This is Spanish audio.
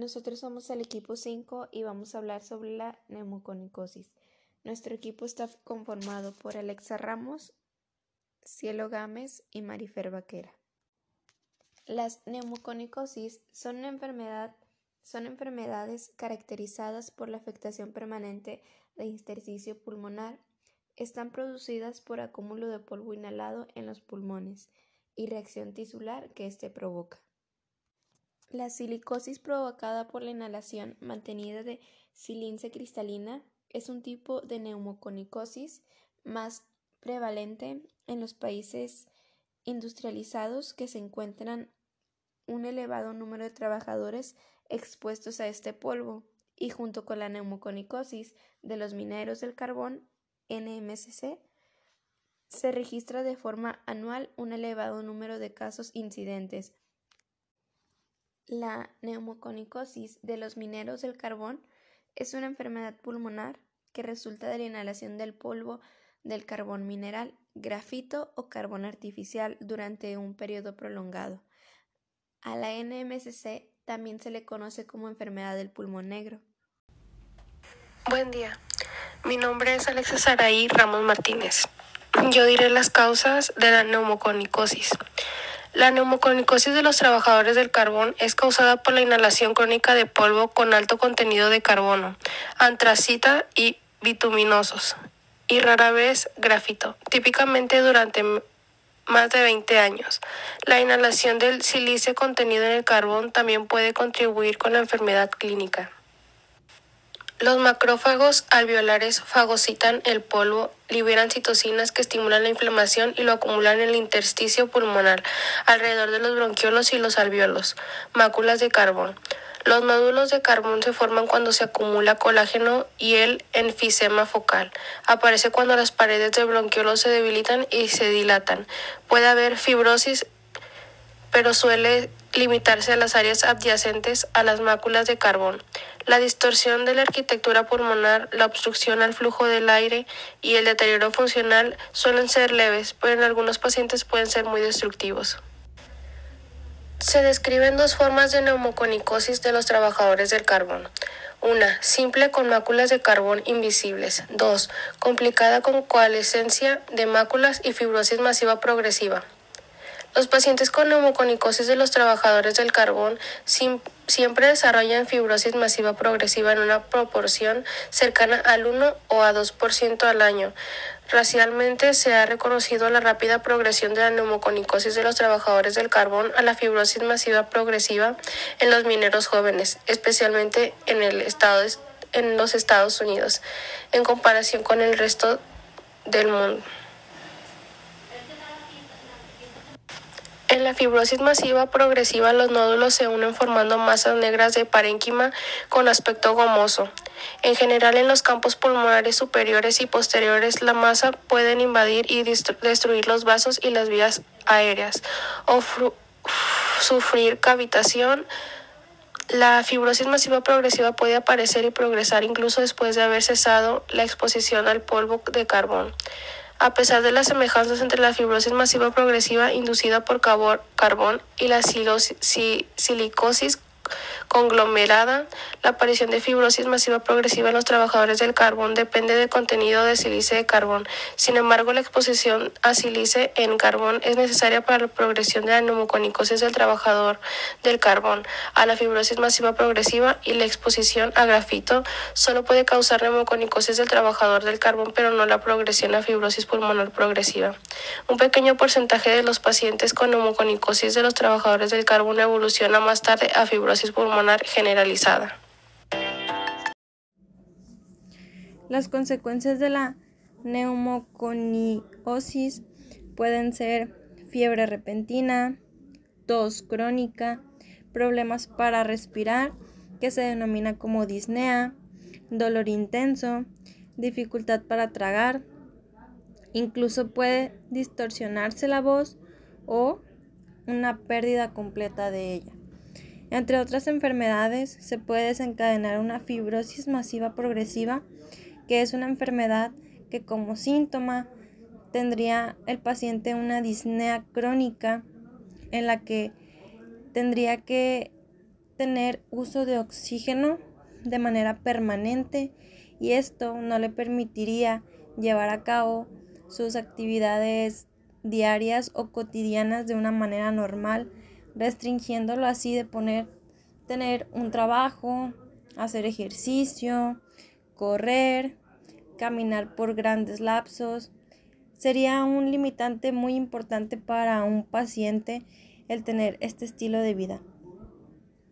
nosotros somos el equipo 5 y vamos a hablar sobre la neumoconicosis. Nuestro equipo está conformado por Alexa Ramos, Cielo Gámez y Marifer Vaquera. Las neumoconicosis son, enfermedades caracterizadas por la afectación permanente de intersticio pulmonar. Están producidas por acúmulo de polvo inhalado en los pulmones y reacción tisular que éste provoca. La silicosis provocada por la inhalación mantenida de silince cristalina es un tipo de neumoconicosis más prevalente en los países industrializados que se encuentran un elevado número de trabajadores expuestos a este polvo y junto con la neumoconicosis de los mineros del carbón NMCC se registra de forma anual un elevado número de casos incidentes la neumoconicosis de los mineros del carbón es una enfermedad pulmonar que resulta de la inhalación del polvo del carbón mineral, grafito o carbón artificial durante un periodo prolongado. A la NMCC también se le conoce como enfermedad del pulmón negro. Buen día. Mi nombre es Alexa Saraí Ramos Martínez. Yo diré las causas de la neumoconicosis. La neumoconicosis de los trabajadores del carbón es causada por la inhalación crónica de polvo con alto contenido de carbono, antracita y bituminosos, y rara vez grafito, típicamente durante más de 20 años. La inhalación del silice contenido en el carbón también puede contribuir con la enfermedad clínica. Los macrófagos alveolares fagocitan el polvo, liberan citocinas que estimulan la inflamación y lo acumulan en el intersticio pulmonar, alrededor de los bronquiolos y los alveolos. Máculas de carbón. Los nódulos de carbón se forman cuando se acumula colágeno y el enfisema focal. Aparece cuando las paredes del bronquiolo se debilitan y se dilatan. Puede haber fibrosis, pero suele limitarse a las áreas adyacentes a las máculas de carbón. La distorsión de la arquitectura pulmonar, la obstrucción al flujo del aire y el deterioro funcional suelen ser leves, pero en algunos pacientes pueden ser muy destructivos. Se describen dos formas de neumoconicosis de los trabajadores del carbón. Una, simple con máculas de carbón invisibles. Dos, complicada con coalescencia de máculas y fibrosis masiva progresiva. Los pacientes con neumoconicosis de los trabajadores del carbón siempre desarrollan fibrosis masiva progresiva en una proporción cercana al 1 o a 2% al año. Racialmente se ha reconocido la rápida progresión de la neumoconicosis de los trabajadores del carbón a la fibrosis masiva progresiva en los mineros jóvenes, especialmente en, el estado en los Estados Unidos, en comparación con el resto del mundo. En la fibrosis masiva progresiva los nódulos se unen formando masas negras de parénquima con aspecto gomoso. En general en los campos pulmonares superiores y posteriores la masa puede invadir y destruir los vasos y las vías aéreas o sufrir cavitación. La fibrosis masiva progresiva puede aparecer y progresar incluso después de haber cesado la exposición al polvo de carbón. A pesar de las semejanzas entre la fibrosis masiva progresiva inducida por carbón y la silicosis conglomerada, la aparición de fibrosis masiva progresiva en los trabajadores del carbón depende del contenido de sílice de carbón. Sin embargo, la exposición a sílice en carbón es necesaria para la progresión de la neumoconicosis del trabajador del carbón. A la fibrosis masiva progresiva y la exposición a grafito solo puede causar neumoconicosis del trabajador del carbón, pero no la progresión a fibrosis pulmonar progresiva. Un pequeño porcentaje de los pacientes con neumoconicosis de los trabajadores del carbón evoluciona más tarde a fibrosis pulmonar generalizada. Las consecuencias de la neumoconiosis pueden ser fiebre repentina, tos crónica, problemas para respirar, que se denomina como disnea, dolor intenso, dificultad para tragar, incluso puede distorsionarse la voz o una pérdida completa de ella. Entre otras enfermedades, se puede desencadenar una fibrosis masiva progresiva que es una enfermedad que como síntoma tendría el paciente una disnea crónica en la que tendría que tener uso de oxígeno de manera permanente y esto no le permitiría llevar a cabo sus actividades diarias o cotidianas de una manera normal, restringiéndolo así de poner tener un trabajo, hacer ejercicio, correr, caminar por grandes lapsos. Sería un limitante muy importante para un paciente el tener este estilo de vida.